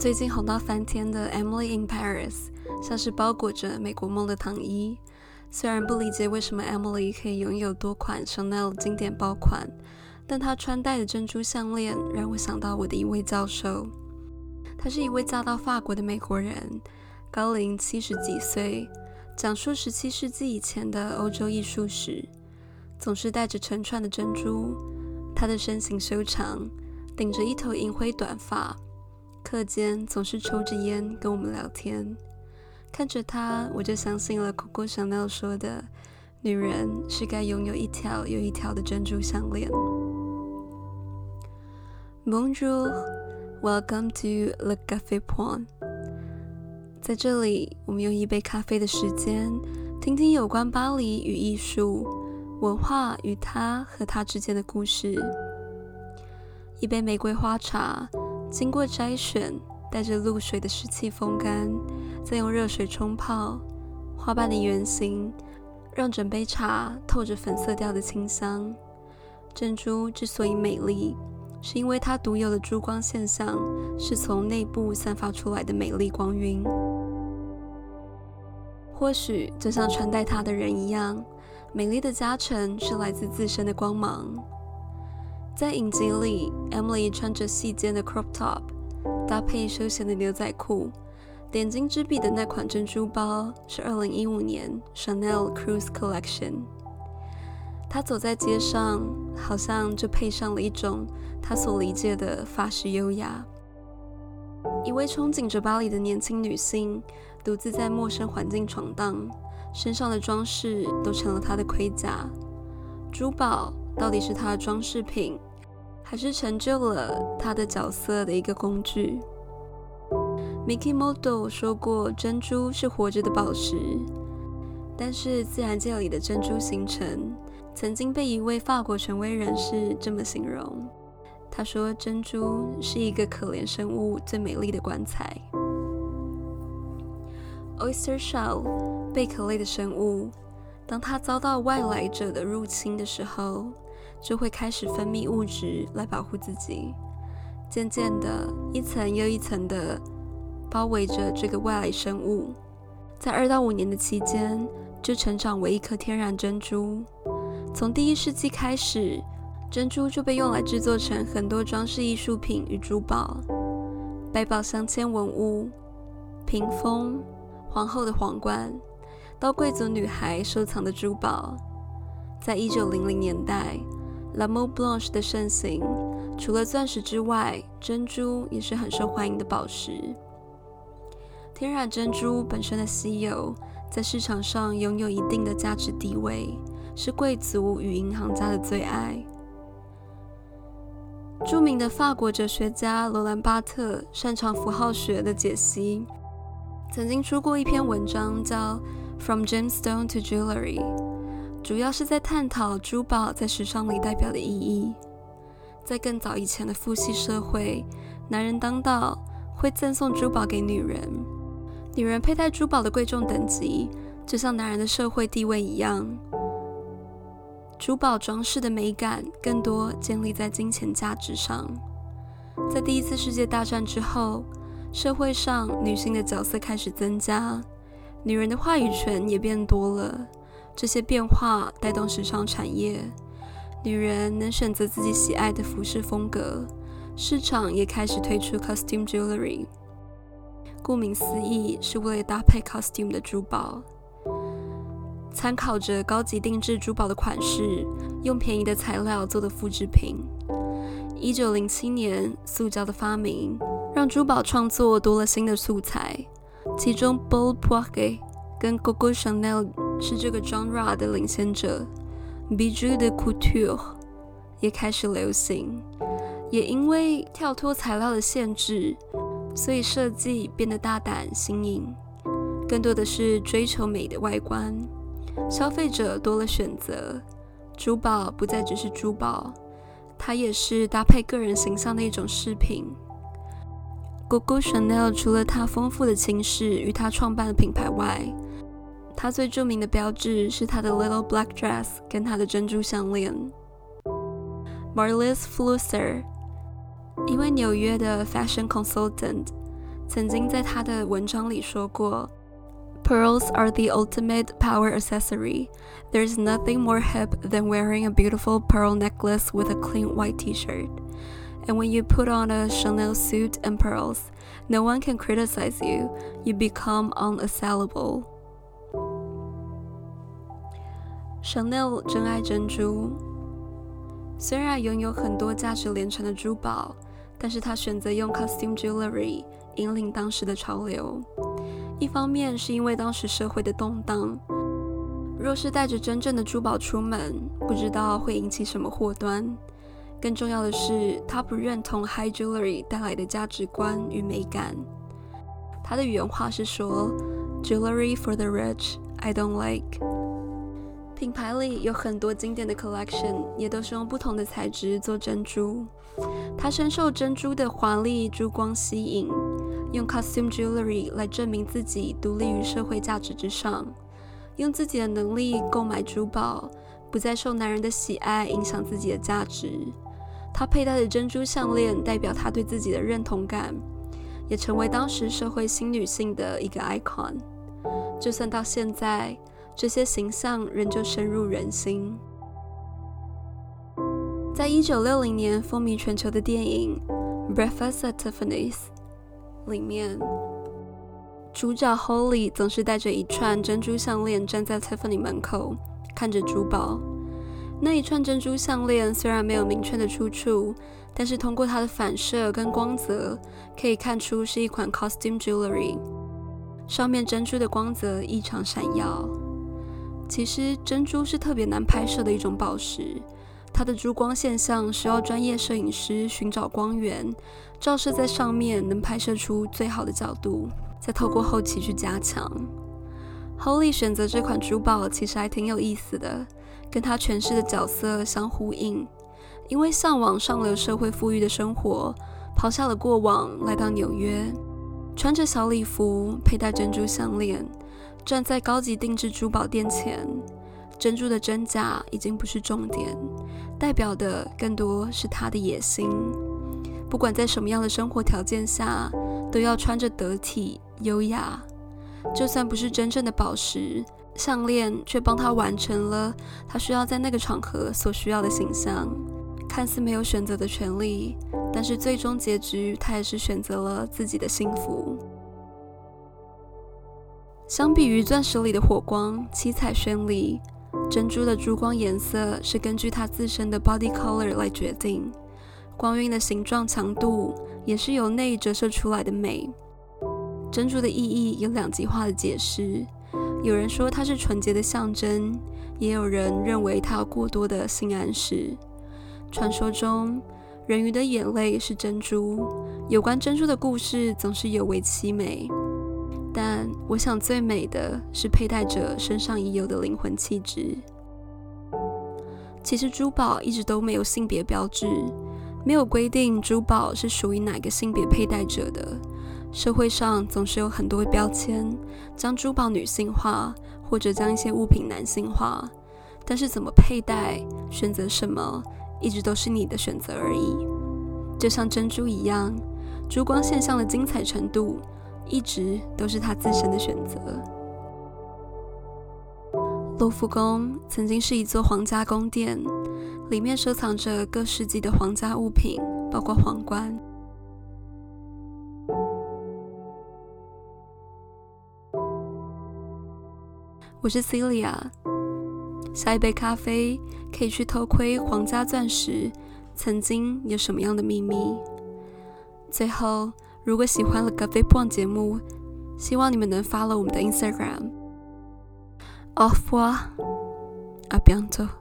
最近红到翻天的《Emily in Paris》像是包裹着美国梦的糖衣。虽然不理解为什么 Emily 可以拥有多款 Chanel 经典包款，但她穿戴的珍珠项链让我想到我的一位教授。他是一位嫁到法国的美国人，高龄七十几岁，讲述十七世纪以前的欧洲艺术史，总是戴着成串的珍珠。他的身形修长，顶着一头银灰短发，课间总是抽着烟跟我们聊天。看着他，我就相信了 Coco Chanel 说的：“女人是该拥有一条又一条的珍珠项链。” Bonjour, welcome to Le Café Point。在这里，我们用一杯咖啡的时间，听听有关巴黎与艺术、文化与它和它之间的故事。一杯玫瑰花茶，经过摘选。带着露水的湿气风干，再用热水冲泡，花瓣的圆形让整杯茶透着粉色调的清香。珍珠之所以美丽，是因为它独有的珠光现象是从内部散发出来的美丽光晕。或许就像穿戴它的人一样，美丽的加成是来自自身的光芒。在影集里，Emily 穿着细肩的 crop top。搭配休闲的牛仔裤，点睛之笔的那款珍珠包是2015年 Chanel Cruise Collection。她走在街上，好像就配上了一种她所理解的法式优雅。一位憧憬着巴黎的年轻女性，独自在陌生环境闯荡，身上的装饰都成了她的盔甲。珠宝到底是她的装饰品？还是成就了他的角色的一个工具。Mickey Model 说过，珍珠是活着的宝石，但是自然界里的珍珠形成，曾经被一位法国权威人士这么形容：他说，珍珠是一个可怜生物最美丽的棺材。Oyster shell 贝壳类的生物，当它遭到外来者的入侵的时候。就会开始分泌物质来保护自己，渐渐的，一层又一层的包围着这个外来生物，在二到五年的期间，就成长为一颗天然珍珠。从第一世纪开始，珍珠就被用来制作成很多装饰艺术品与珠宝，百宝镶嵌文物、屏风、皇后的皇冠，到贵族女孩收藏的珠宝。在一九零零年代。La Mode Blanche 的盛行，除了钻石之外，珍珠也是很受欢迎的宝石。天然珍珠本身的稀有，在市场上拥有一定的价值地位，是贵族与银行家的最爱。著名的法国哲学家罗兰巴特擅长符号学的解析，曾经出过一篇文章叫《From Gemstone to Jewelry》。主要是在探讨珠宝在时尚里代表的意义。在更早以前的父系社会，男人当道会赠送珠宝给女人，女人佩戴珠宝的贵重等级就像男人的社会地位一样。珠宝装饰的美感更多建立在金钱价值上。在第一次世界大战之后，社会上女性的角色开始增加，女人的话语权也变多了。这些变化带动时尚产业，女人能选择自己喜爱的服饰风格，市场也开始推出 costume jewelry。顾名思义，是为了搭配 costume 的珠宝。参考着高级定制珠宝的款式，用便宜的材料做的复制品。一九零七年，塑胶的发明让珠宝创作多了新的素材，其中 b o l p o i r e 跟 Coco Chanel 是这个 genre 的领先者，Bijou de couture 也开始流行。也因为跳脱材料的限制，所以设计变得大胆新颖，更多的是追求美的外观。消费者多了选择，珠宝不再只是珠宝，它也是搭配个人形象的一种饰品。Coco Chanel 除了它丰富的情史与它创办的品牌外，它最着名的标志是它的 Little Black Dress 跟它的珍珠项链。Marlis Flusser，一位纽约的 fashion consultant， 曾经在他的文章里说过：“Pearls are the ultimate power accessory. There's nothing more hip than wearing a beautiful pearl necklace with a clean white T-shirt. And when you put on a Chanel suit and pearls, no one can criticize you. You become unassailable.” Chanel 珍爱珍珠，虽然拥有很多价值连城的珠宝，但是他选择用 costume jewelry 引领当时的潮流。一方面是因为当时社会的动荡，若是带着真正的珠宝出门，不知道会引起什么祸端。更重要的是，他不认同 high jewelry 带来的价值观与美感。他的原话是说：“Jewelry for the rich, I don't like。”品牌里有很多经典的 collection，也都是用不同的材质做珍珠。他深受珍珠的华丽珠光吸引，用 costume jewelry 来证明自己独立于社会价值之上，用自己的能力购买珠宝，不再受男人的喜爱影响自己的价值。她佩戴的珍珠项链代表她对自己的认同感，也成为当时社会新女性的一个 icon。就算到现在。这些形象仍旧深入人心。在一九六零年风靡全球的电影《Breakfast at Tiffany's》里面，主角 Holly 总是带着一串珍珠项链站在 Tiffany 门口，看着珠宝。那一串珍珠项链虽然没有明确的出处，但是通过它的反射跟光泽，可以看出是一款 costume jewelry，上面珍珠的光泽异常闪耀。其实珍珠是特别难拍摄的一种宝石，它的珠光现象需要专业摄影师寻找光源，照射在上面，能拍摄出最好的角度，再透过后期去加强。Holy 选择这款珠宝其实还挺有意思的，跟他诠释的角色相呼应。因为向往上流社会富裕的生活，抛下了过往，来到纽约，穿着小礼服，佩戴珍珠项链。站在高级定制珠宝店前，珍珠的真假已经不是重点，代表的更多是他的野心。不管在什么样的生活条件下，都要穿着得体、优雅。就算不是真正的宝石项链，却帮他完成了他需要在那个场合所需要的形象。看似没有选择的权利，但是最终结局，他也是选择了自己的幸福。相比于钻石里的火光，七彩绚丽，珍珠的珠光颜色是根据它自身的 body color 来决定。光晕的形状强度也是由内折射出来的美。珍珠的意义有两极化的解释，有人说它是纯洁的象征，也有人认为它过多的性暗示。传说中，人鱼的眼泪是珍珠，有关珍珠的故事总是有为凄美。但我想，最美的是佩戴者身上已有的灵魂气质。其实，珠宝一直都没有性别标志，没有规定珠宝是属于哪个性别佩戴者的。社会上总是有很多标签，将珠宝女性化，或者将一些物品男性化。但是，怎么佩戴、选择什么，一直都是你的选择而已。就像珍珠一样，珠光现象的精彩程度。一直都是他自身的选择。卢浮宫曾经是一座皇家宫殿，里面收藏着各世纪的皇家物品，包括皇冠。我是 Celia，下一杯咖啡可以去偷窥皇家钻石曾经有什么样的秘密。最后。如果喜欢了《咖啡碰》节目，希望你们能 follow 我们的 Instagram。Au revoir，à bientôt。